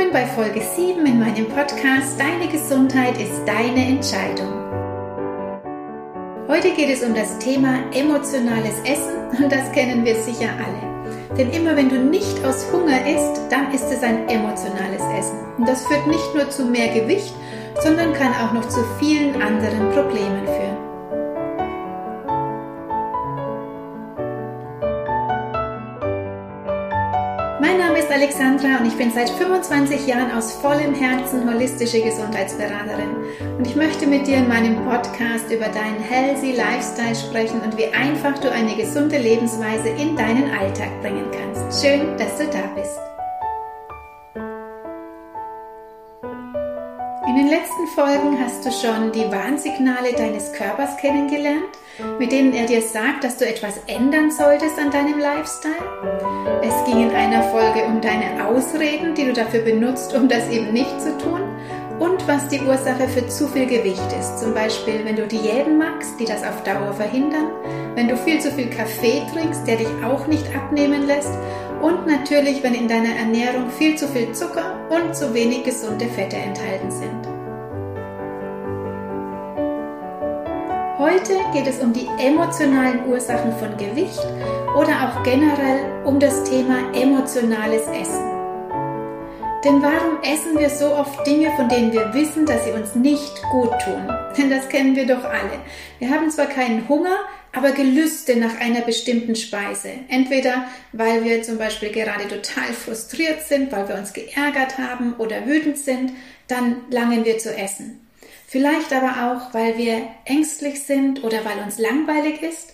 Willkommen bei Folge 7 in meinem Podcast Deine Gesundheit ist deine Entscheidung. Heute geht es um das Thema emotionales Essen und das kennen wir sicher alle. Denn immer wenn du nicht aus Hunger isst, dann ist es ein emotionales Essen. Und das führt nicht nur zu mehr Gewicht, sondern kann auch noch zu vielen anderen Problemen führen. Ist Alexandra und ich bin seit 25 Jahren aus vollem Herzen holistische Gesundheitsberaterin. Und ich möchte mit dir in meinem Podcast über deinen Healthy Lifestyle sprechen und wie einfach du eine gesunde Lebensweise in deinen Alltag bringen kannst. Schön, dass du da bist. Letzten Folgen hast du schon die Warnsignale deines Körpers kennengelernt, mit denen er dir sagt, dass du etwas ändern solltest an deinem Lifestyle. Es ging in einer Folge um deine Ausreden, die du dafür benutzt, um das eben nicht zu tun und was die Ursache für zu viel Gewicht ist. Zum Beispiel, wenn du Diäten magst, die das auf Dauer verhindern, wenn du viel zu viel Kaffee trinkst, der dich auch nicht abnehmen lässt und natürlich, wenn in deiner Ernährung viel zu viel Zucker und zu wenig gesunde Fette enthalten sind. Heute geht es um die emotionalen Ursachen von Gewicht oder auch generell um das Thema emotionales Essen. Denn warum essen wir so oft Dinge, von denen wir wissen, dass sie uns nicht gut tun? Denn das kennen wir doch alle. Wir haben zwar keinen Hunger, aber Gelüste nach einer bestimmten Speise. Entweder weil wir zum Beispiel gerade total frustriert sind, weil wir uns geärgert haben oder wütend sind, dann langen wir zu essen. Vielleicht aber auch, weil wir ängstlich sind oder weil uns langweilig ist.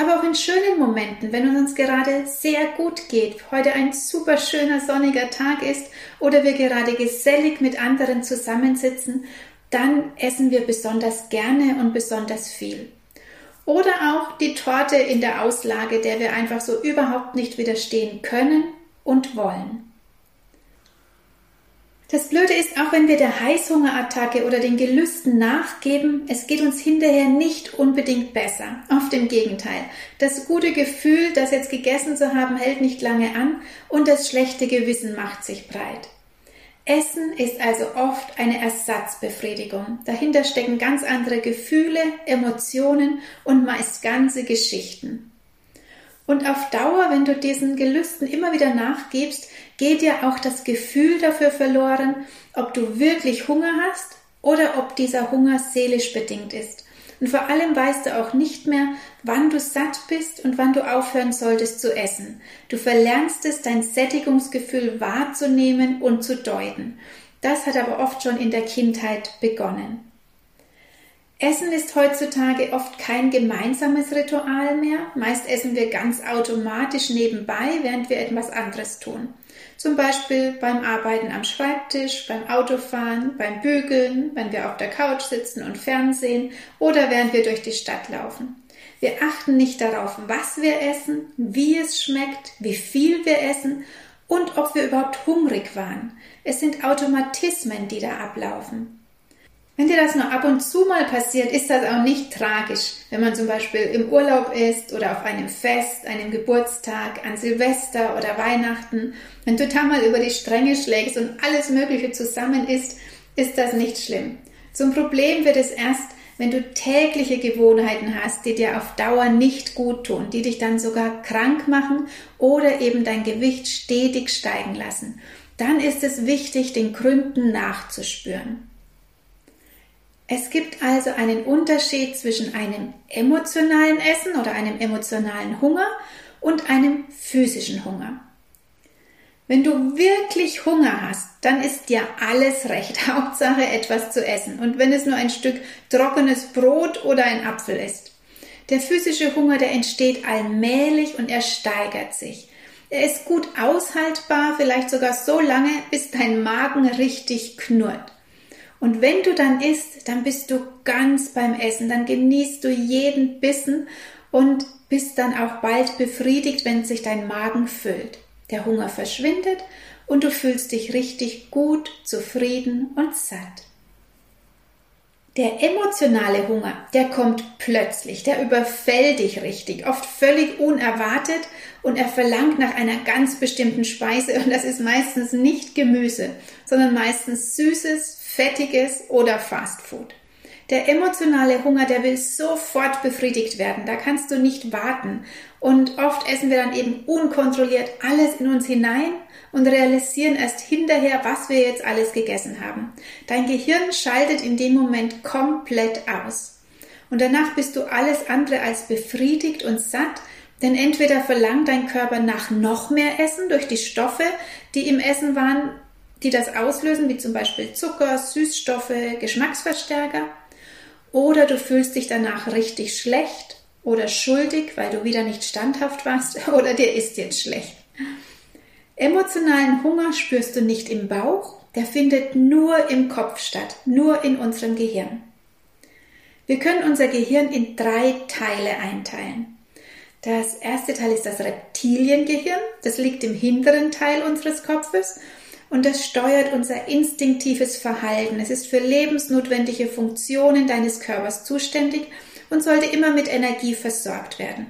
Aber auch in schönen Momenten, wenn es uns gerade sehr gut geht, heute ein super schöner sonniger Tag ist oder wir gerade gesellig mit anderen zusammensitzen, dann essen wir besonders gerne und besonders viel. Oder auch die Torte in der Auslage, der wir einfach so überhaupt nicht widerstehen können und wollen. Das Blöde ist, auch wenn wir der Heißhungerattacke oder den Gelüsten nachgeben, es geht uns hinterher nicht unbedingt besser. Auf dem Gegenteil. Das gute Gefühl, das jetzt gegessen zu haben, hält nicht lange an und das schlechte Gewissen macht sich breit. Essen ist also oft eine Ersatzbefriedigung. Dahinter stecken ganz andere Gefühle, Emotionen und meist ganze Geschichten. Und auf Dauer, wenn du diesen Gelüsten immer wieder nachgibst, geht dir auch das Gefühl dafür verloren, ob du wirklich Hunger hast oder ob dieser Hunger seelisch bedingt ist. Und vor allem weißt du auch nicht mehr, wann du satt bist und wann du aufhören solltest zu essen. Du verlernst es, dein Sättigungsgefühl wahrzunehmen und zu deuten. Das hat aber oft schon in der Kindheit begonnen. Essen ist heutzutage oft kein gemeinsames Ritual mehr. Meist essen wir ganz automatisch nebenbei, während wir etwas anderes tun. Zum Beispiel beim Arbeiten am Schreibtisch, beim Autofahren, beim Bügeln, wenn wir auf der Couch sitzen und Fernsehen oder während wir durch die Stadt laufen. Wir achten nicht darauf, was wir essen, wie es schmeckt, wie viel wir essen und ob wir überhaupt hungrig waren. Es sind Automatismen, die da ablaufen. Wenn dir das nur ab und zu mal passiert, ist das auch nicht tragisch. Wenn man zum Beispiel im Urlaub ist oder auf einem Fest, einem Geburtstag, an Silvester oder Weihnachten, wenn du da mal über die Stränge schlägst und alles Mögliche zusammen isst, ist das nicht schlimm. Zum Problem wird es erst, wenn du tägliche Gewohnheiten hast, die dir auf Dauer nicht gut tun, die dich dann sogar krank machen oder eben dein Gewicht stetig steigen lassen. Dann ist es wichtig, den Gründen nachzuspüren. Es gibt also einen Unterschied zwischen einem emotionalen Essen oder einem emotionalen Hunger und einem physischen Hunger. Wenn du wirklich Hunger hast, dann ist dir alles recht. Hauptsache etwas zu essen. Und wenn es nur ein Stück trockenes Brot oder ein Apfel ist. Der physische Hunger, der entsteht allmählich und er steigert sich. Er ist gut aushaltbar, vielleicht sogar so lange, bis dein Magen richtig knurrt. Und wenn du dann isst, dann bist du ganz beim Essen, dann genießt du jeden Bissen und bist dann auch bald befriedigt, wenn sich dein Magen füllt. Der Hunger verschwindet und du fühlst dich richtig gut, zufrieden und satt. Der emotionale Hunger, der kommt plötzlich, der überfällt dich richtig, oft völlig unerwartet und er verlangt nach einer ganz bestimmten Speise und das ist meistens nicht Gemüse, sondern meistens süßes, fettiges oder Fastfood. Der emotionale Hunger, der will sofort befriedigt werden, da kannst du nicht warten und oft essen wir dann eben unkontrolliert alles in uns hinein und realisieren erst hinterher, was wir jetzt alles gegessen haben. Dein Gehirn schaltet in dem Moment komplett aus. Und danach bist du alles andere als befriedigt und satt, denn entweder verlangt dein Körper nach noch mehr Essen durch die Stoffe, die im Essen waren, die das auslösen, wie zum Beispiel Zucker, Süßstoffe, Geschmacksverstärker, oder du fühlst dich danach richtig schlecht oder schuldig, weil du wieder nicht standhaft warst, oder dir ist jetzt schlecht. Emotionalen Hunger spürst du nicht im Bauch, der findet nur im Kopf statt, nur in unserem Gehirn. Wir können unser Gehirn in drei Teile einteilen. Das erste Teil ist das Reptiliengehirn, das liegt im hinteren Teil unseres Kopfes und das steuert unser instinktives Verhalten. Es ist für lebensnotwendige Funktionen deines Körpers zuständig und sollte immer mit Energie versorgt werden.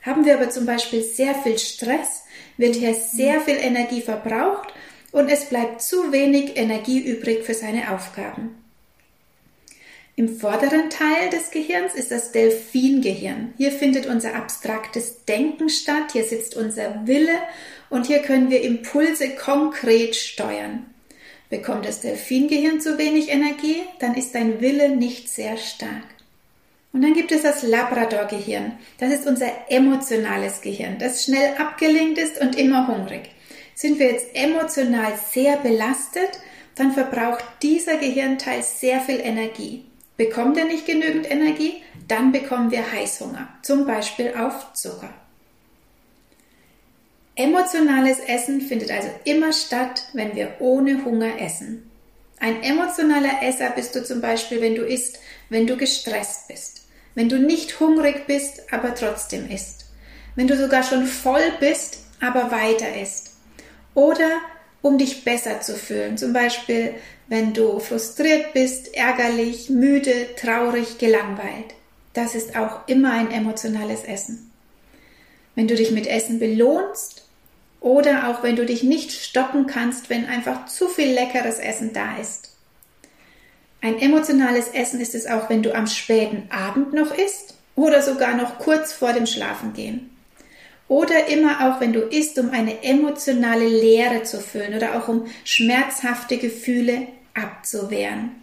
Haben wir aber zum Beispiel sehr viel Stress, wird hier sehr viel Energie verbraucht und es bleibt zu wenig Energie übrig für seine Aufgaben. Im vorderen Teil des Gehirns ist das Delfingehirn. Hier findet unser abstraktes Denken statt, hier sitzt unser Wille und hier können wir Impulse konkret steuern. Bekommt das Delfingehirn zu wenig Energie, dann ist dein Wille nicht sehr stark. Und dann gibt es das Labrador-Gehirn. Das ist unser emotionales Gehirn, das schnell abgelenkt ist und immer hungrig. Sind wir jetzt emotional sehr belastet, dann verbraucht dieser Gehirnteil sehr viel Energie. Bekommt er nicht genügend Energie, dann bekommen wir Heißhunger, zum Beispiel auf Zucker. Emotionales Essen findet also immer statt, wenn wir ohne Hunger essen. Ein emotionaler Esser bist du zum Beispiel, wenn du isst, wenn du gestresst bist wenn du nicht hungrig bist, aber trotzdem isst. Wenn du sogar schon voll bist, aber weiter isst. Oder um dich besser zu fühlen. Zum Beispiel, wenn du frustriert bist, ärgerlich, müde, traurig, gelangweilt. Das ist auch immer ein emotionales Essen. Wenn du dich mit Essen belohnst oder auch wenn du dich nicht stoppen kannst, wenn einfach zu viel leckeres Essen da ist. Ein emotionales Essen ist es auch, wenn du am späten Abend noch isst oder sogar noch kurz vor dem Schlafengehen. Oder immer auch, wenn du isst, um eine emotionale Leere zu füllen oder auch um schmerzhafte Gefühle abzuwehren.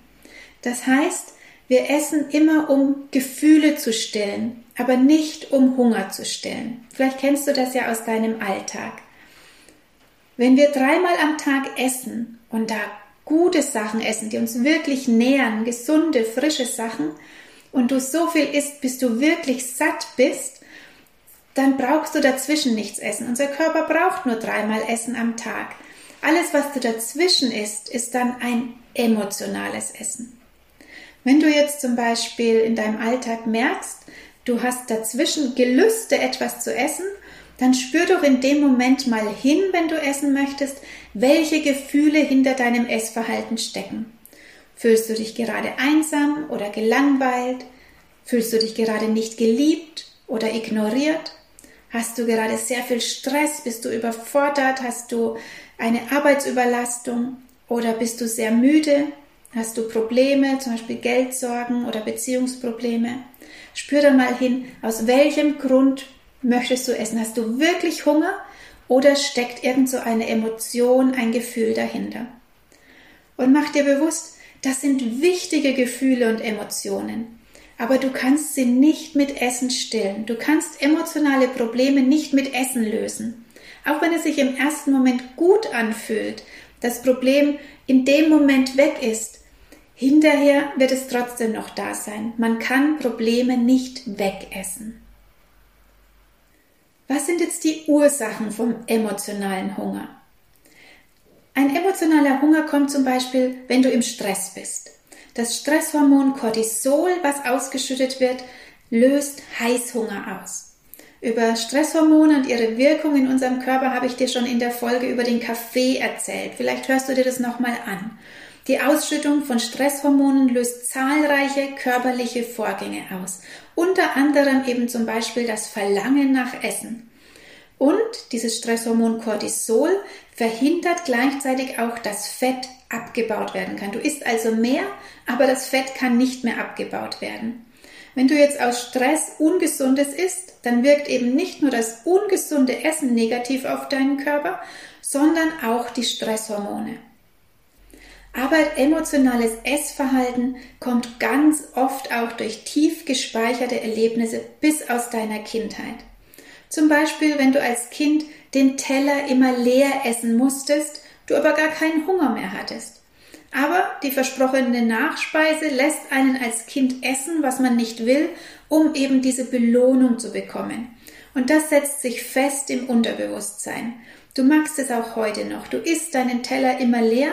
Das heißt, wir essen immer, um Gefühle zu stillen, aber nicht um Hunger zu stillen. Vielleicht kennst du das ja aus deinem Alltag. Wenn wir dreimal am Tag essen und da gute Sachen essen, die uns wirklich nähern, gesunde, frische Sachen, und du so viel isst, bis du wirklich satt bist, dann brauchst du dazwischen nichts essen. Unser Körper braucht nur dreimal Essen am Tag. Alles, was du dazwischen isst, ist dann ein emotionales Essen. Wenn du jetzt zum Beispiel in deinem Alltag merkst, du hast dazwischen Gelüste, etwas zu essen dann spür doch in dem Moment mal hin, wenn du essen möchtest, welche Gefühle hinter deinem Essverhalten stecken. Fühlst du dich gerade einsam oder gelangweilt? Fühlst du dich gerade nicht geliebt oder ignoriert? Hast du gerade sehr viel Stress? Bist du überfordert? Hast du eine Arbeitsüberlastung? Oder bist du sehr müde? Hast du Probleme, zum Beispiel Geldsorgen oder Beziehungsprobleme? Spür da mal hin, aus welchem Grund möchtest du essen? Hast du wirklich Hunger oder steckt irgend so eine Emotion, ein Gefühl dahinter? Und mach dir bewusst, das sind wichtige Gefühle und Emotionen. Aber du kannst sie nicht mit Essen stillen. Du kannst emotionale Probleme nicht mit Essen lösen. Auch wenn es sich im ersten Moment gut anfühlt, das Problem in dem Moment weg ist, hinterher wird es trotzdem noch da sein. Man kann Probleme nicht wegessen. Was sind jetzt die Ursachen vom emotionalen Hunger? Ein emotionaler Hunger kommt zum Beispiel, wenn du im Stress bist. Das Stresshormon Cortisol, was ausgeschüttet wird, löst Heißhunger aus. Über Stresshormone und ihre Wirkung in unserem Körper habe ich dir schon in der Folge über den Kaffee erzählt. Vielleicht hörst du dir das nochmal an. Die Ausschüttung von Stresshormonen löst zahlreiche körperliche Vorgänge aus, unter anderem eben zum Beispiel das Verlangen nach Essen. Und dieses Stresshormon Cortisol verhindert gleichzeitig auch, dass Fett abgebaut werden kann. Du isst also mehr, aber das Fett kann nicht mehr abgebaut werden. Wenn du jetzt aus Stress Ungesundes isst, dann wirkt eben nicht nur das ungesunde Essen negativ auf deinen Körper, sondern auch die Stresshormone. Aber emotionales Essverhalten kommt ganz oft auch durch tief gespeicherte Erlebnisse bis aus deiner Kindheit. Zum Beispiel, wenn du als Kind den Teller immer leer essen musstest, du aber gar keinen Hunger mehr hattest. Aber die versprochene Nachspeise lässt einen als Kind essen, was man nicht will, um eben diese Belohnung zu bekommen. Und das setzt sich fest im Unterbewusstsein. Du magst es auch heute noch. Du isst deinen Teller immer leer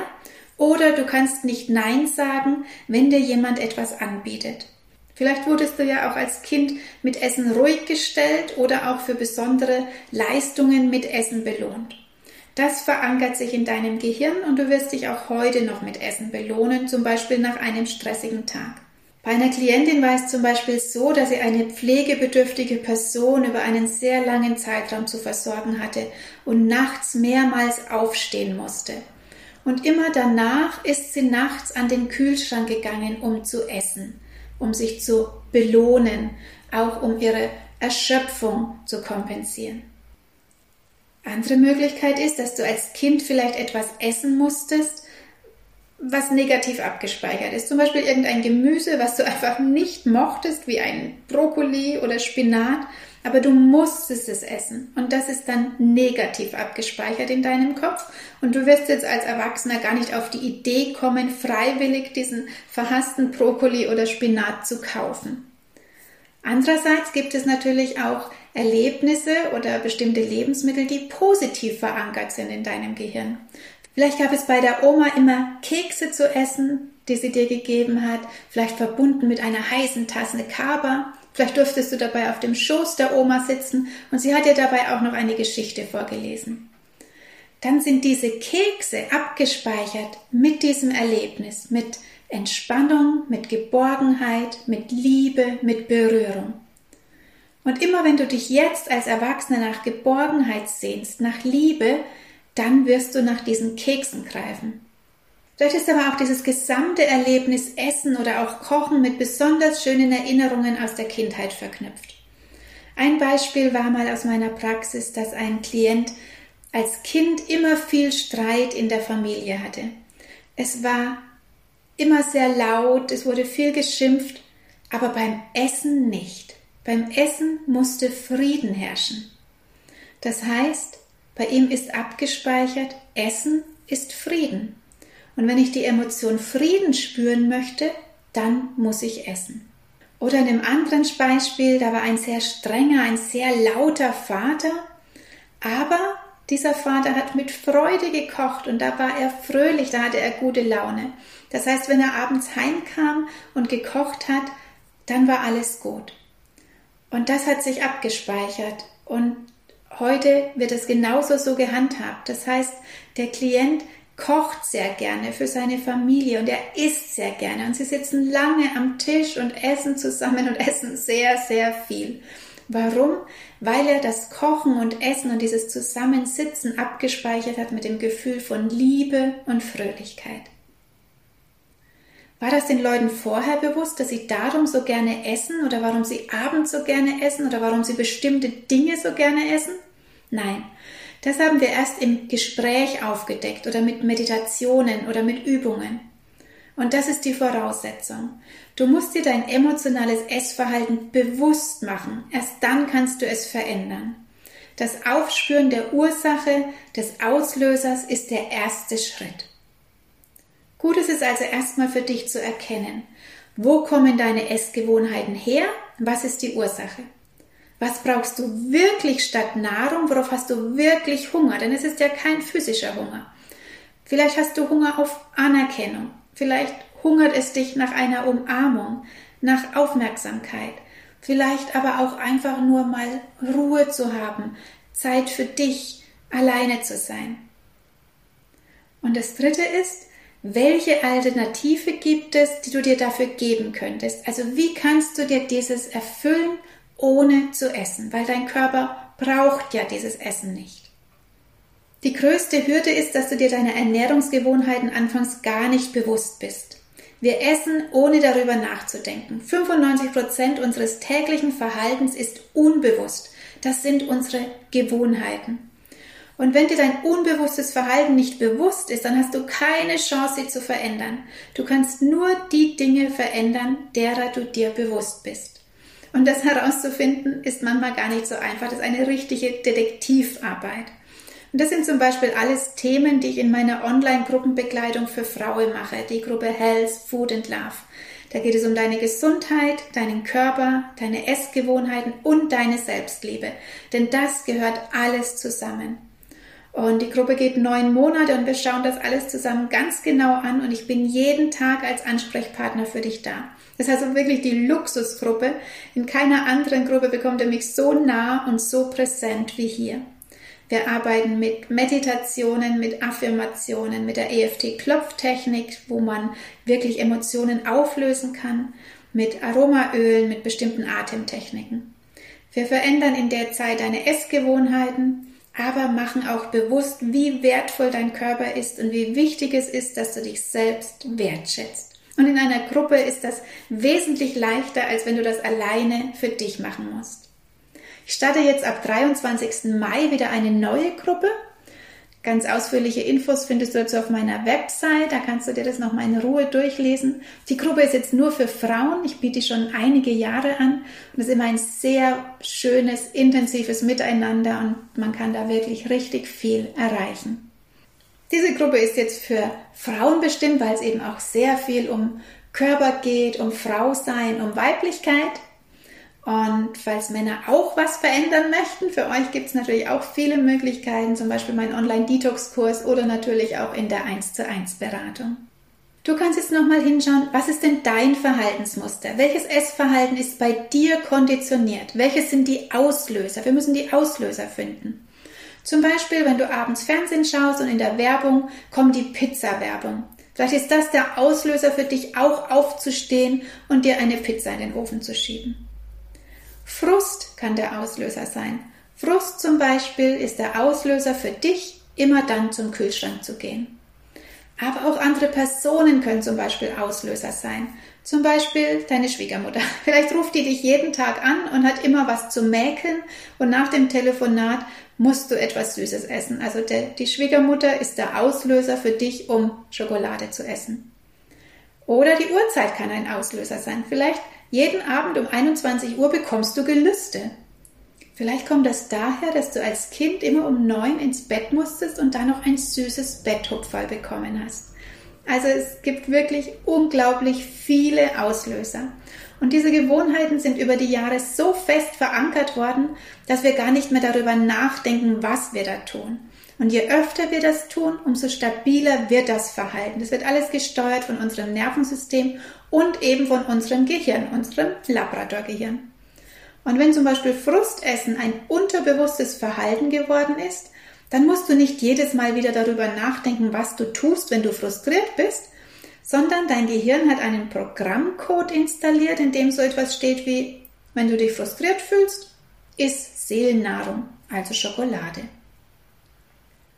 oder du kannst nicht Nein sagen, wenn dir jemand etwas anbietet. Vielleicht wurdest du ja auch als Kind mit Essen ruhig gestellt oder auch für besondere Leistungen mit Essen belohnt. Das verankert sich in deinem Gehirn und du wirst dich auch heute noch mit Essen belohnen, zum Beispiel nach einem stressigen Tag. Bei einer Klientin war es zum Beispiel so, dass sie eine pflegebedürftige Person über einen sehr langen Zeitraum zu versorgen hatte und nachts mehrmals aufstehen musste. Und immer danach ist sie nachts an den Kühlschrank gegangen, um zu essen, um sich zu belohnen, auch um ihre Erschöpfung zu kompensieren. Andere Möglichkeit ist, dass du als Kind vielleicht etwas essen musstest, was negativ abgespeichert ist. Zum Beispiel irgendein Gemüse, was du einfach nicht mochtest, wie ein Brokkoli oder Spinat, aber du musstest es essen. Und das ist dann negativ abgespeichert in deinem Kopf. Und du wirst jetzt als Erwachsener gar nicht auf die Idee kommen, freiwillig diesen verhassten Brokkoli oder Spinat zu kaufen. Andererseits gibt es natürlich auch Erlebnisse oder bestimmte Lebensmittel, die positiv verankert sind in deinem Gehirn. Vielleicht gab es bei der Oma immer Kekse zu essen, die sie dir gegeben hat, vielleicht verbunden mit einer heißen Tasse Kaba. Vielleicht durftest du dabei auf dem Schoß der Oma sitzen und sie hat dir dabei auch noch eine Geschichte vorgelesen. Dann sind diese Kekse abgespeichert mit diesem Erlebnis, mit Entspannung, mit Geborgenheit, mit Liebe, mit Berührung. Und immer wenn du dich jetzt als Erwachsener nach Geborgenheit sehnst, nach Liebe, dann wirst du nach diesen Keksen greifen. Vielleicht ist aber auch dieses gesamte Erlebnis Essen oder auch Kochen mit besonders schönen Erinnerungen aus der Kindheit verknüpft. Ein Beispiel war mal aus meiner Praxis, dass ein Klient als Kind immer viel Streit in der Familie hatte. Es war immer sehr laut, es wurde viel geschimpft, aber beim Essen nicht. Beim Essen musste Frieden herrschen. Das heißt, bei ihm ist abgespeichert, Essen ist Frieden. Und wenn ich die Emotion Frieden spüren möchte, dann muss ich essen. Oder in einem anderen Beispiel, da war ein sehr strenger, ein sehr lauter Vater, aber dieser Vater hat mit Freude gekocht und da war er fröhlich, da hatte er gute Laune. Das heißt, wenn er abends heimkam und gekocht hat, dann war alles gut. Und das hat sich abgespeichert. Und heute wird es genauso so gehandhabt. Das heißt, der Klient kocht sehr gerne für seine Familie und er isst sehr gerne. Und sie sitzen lange am Tisch und essen zusammen und essen sehr, sehr viel. Warum? Weil er das Kochen und Essen und dieses Zusammensitzen abgespeichert hat mit dem Gefühl von Liebe und Fröhlichkeit. War das den Leuten vorher bewusst, dass sie darum so gerne essen oder warum sie abends so gerne essen oder warum sie bestimmte Dinge so gerne essen? Nein, das haben wir erst im Gespräch aufgedeckt oder mit Meditationen oder mit Übungen. Und das ist die Voraussetzung. Du musst dir dein emotionales Essverhalten bewusst machen. Erst dann kannst du es verändern. Das Aufspüren der Ursache, des Auslösers ist der erste Schritt. Gut ist es also erstmal für dich zu erkennen, wo kommen deine Essgewohnheiten her, was ist die Ursache. Was brauchst du wirklich statt Nahrung? Worauf hast du wirklich Hunger? Denn es ist ja kein physischer Hunger. Vielleicht hast du Hunger auf Anerkennung. Vielleicht hungert es dich nach einer Umarmung, nach Aufmerksamkeit. Vielleicht aber auch einfach nur mal Ruhe zu haben, Zeit für dich, alleine zu sein. Und das Dritte ist, welche Alternative gibt es, die du dir dafür geben könntest? Also wie kannst du dir dieses erfüllen, ohne zu essen? Weil dein Körper braucht ja dieses Essen nicht. Die größte Hürde ist, dass du dir deiner Ernährungsgewohnheiten anfangs gar nicht bewusst bist. Wir essen, ohne darüber nachzudenken. 95 Prozent unseres täglichen Verhaltens ist unbewusst. Das sind unsere Gewohnheiten. Und wenn dir dein unbewusstes Verhalten nicht bewusst ist, dann hast du keine Chance, sie zu verändern. Du kannst nur die Dinge verändern, derer du dir bewusst bist. Und das herauszufinden ist manchmal gar nicht so einfach. Das ist eine richtige Detektivarbeit. Und das sind zum Beispiel alles Themen, die ich in meiner Online-Gruppenbegleitung für Frauen mache, die Gruppe Health, Food and Love. Da geht es um deine Gesundheit, deinen Körper, deine Essgewohnheiten und deine Selbstliebe. Denn das gehört alles zusammen. Und die Gruppe geht neun Monate und wir schauen das alles zusammen ganz genau an und ich bin jeden Tag als Ansprechpartner für dich da. Das heißt wirklich die Luxusgruppe. In keiner anderen Gruppe bekommt er mich so nah und so präsent wie hier. Wir arbeiten mit Meditationen, mit Affirmationen, mit der EFT-Klopftechnik, wo man wirklich Emotionen auflösen kann, mit Aromaölen, mit bestimmten Atemtechniken. Wir verändern in der Zeit deine Essgewohnheiten, aber machen auch bewusst, wie wertvoll dein Körper ist und wie wichtig es ist, dass du dich selbst wertschätzt. Und in einer Gruppe ist das wesentlich leichter, als wenn du das alleine für dich machen musst. Ich starte jetzt ab 23. Mai wieder eine neue Gruppe. Ganz ausführliche Infos findest du dazu auf meiner Website. Da kannst du dir das nochmal in Ruhe durchlesen. Die Gruppe ist jetzt nur für Frauen. Ich biete schon einige Jahre an. Und es ist immer ein sehr schönes, intensives Miteinander und man kann da wirklich richtig viel erreichen. Diese Gruppe ist jetzt für Frauen bestimmt, weil es eben auch sehr viel um Körper geht, um Frau sein, um Weiblichkeit. Und falls Männer auch was verändern möchten, für euch gibt es natürlich auch viele Möglichkeiten, zum Beispiel mein Online-Detox-Kurs oder natürlich auch in der 1 zu 1 Beratung. Du kannst jetzt nochmal hinschauen, was ist denn dein Verhaltensmuster? Welches Essverhalten ist bei dir konditioniert? Welches sind die Auslöser? Wir müssen die Auslöser finden. Zum Beispiel, wenn du abends Fernsehen schaust und in der Werbung kommt die Pizza-Werbung. Vielleicht ist das der Auslöser für dich auch aufzustehen und dir eine Pizza in den Ofen zu schieben. Frust kann der Auslöser sein. Frust zum Beispiel ist der Auslöser für dich, immer dann zum Kühlschrank zu gehen. Aber auch andere Personen können zum Beispiel Auslöser sein. Zum Beispiel deine Schwiegermutter. Vielleicht ruft die dich jeden Tag an und hat immer was zu mäkeln und nach dem Telefonat musst du etwas Süßes essen. Also der, die Schwiegermutter ist der Auslöser für dich, um Schokolade zu essen. Oder die Uhrzeit kann ein Auslöser sein. Vielleicht jeden Abend um 21 Uhr bekommst du Gelüste. Vielleicht kommt das daher, dass du als Kind immer um neun ins Bett musstest und dann noch ein süßes Betthupferl bekommen hast. Also es gibt wirklich unglaublich viele Auslöser. Und diese Gewohnheiten sind über die Jahre so fest verankert worden, dass wir gar nicht mehr darüber nachdenken, was wir da tun. Und je öfter wir das tun, umso stabiler wird das Verhalten. Das wird alles gesteuert von unserem Nervensystem und eben von unserem Gehirn, unserem Labradorgehirn. Und wenn zum Beispiel Frustessen ein unterbewusstes Verhalten geworden ist, dann musst du nicht jedes Mal wieder darüber nachdenken, was du tust, wenn du frustriert bist, sondern dein Gehirn hat einen Programmcode installiert, in dem so etwas steht wie, wenn du dich frustriert fühlst, iss Seelennahrung, also Schokolade.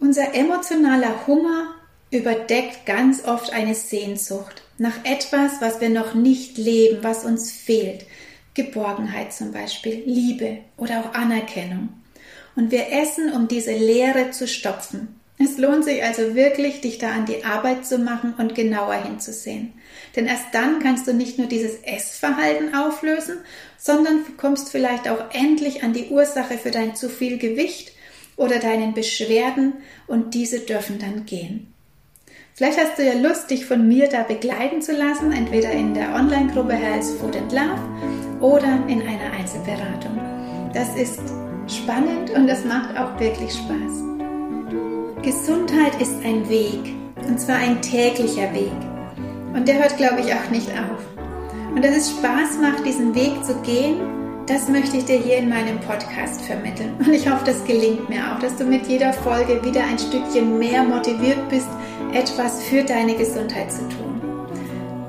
Unser emotionaler Hunger überdeckt ganz oft eine Sehnsucht nach etwas, was wir noch nicht leben, was uns fehlt. Geborgenheit zum Beispiel, Liebe oder auch Anerkennung. Und wir essen, um diese Leere zu stopfen. Es lohnt sich also wirklich, dich da an die Arbeit zu machen und genauer hinzusehen. Denn erst dann kannst du nicht nur dieses Essverhalten auflösen, sondern kommst vielleicht auch endlich an die Ursache für dein zu viel Gewicht oder deinen Beschwerden und diese dürfen dann gehen. Vielleicht hast du ja Lust, dich von mir da begleiten zu lassen, entweder in der Online-Gruppe Health Food and Love oder in einer Einzelberatung. Das ist spannend und das macht auch wirklich Spaß. Gesundheit ist ein Weg und zwar ein täglicher Weg. Und der hört, glaube ich, auch nicht auf. Und dass es Spaß macht, diesen Weg zu gehen, Das möchte ich dir hier in meinem Podcast vermitteln. Und ich hoffe, das gelingt mir auch, dass du mit jeder Folge wieder ein Stückchen mehr motiviert bist, etwas für deine Gesundheit zu tun.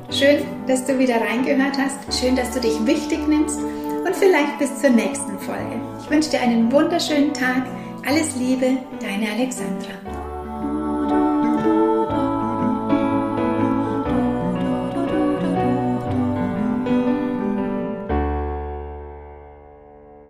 Schön, dass du wieder reingehört hast. Schön, dass du dich wichtig nimmst. Und vielleicht bis zur nächsten Folge. Ich wünsche dir einen wunderschönen Tag. Alles Liebe, deine Alexandra.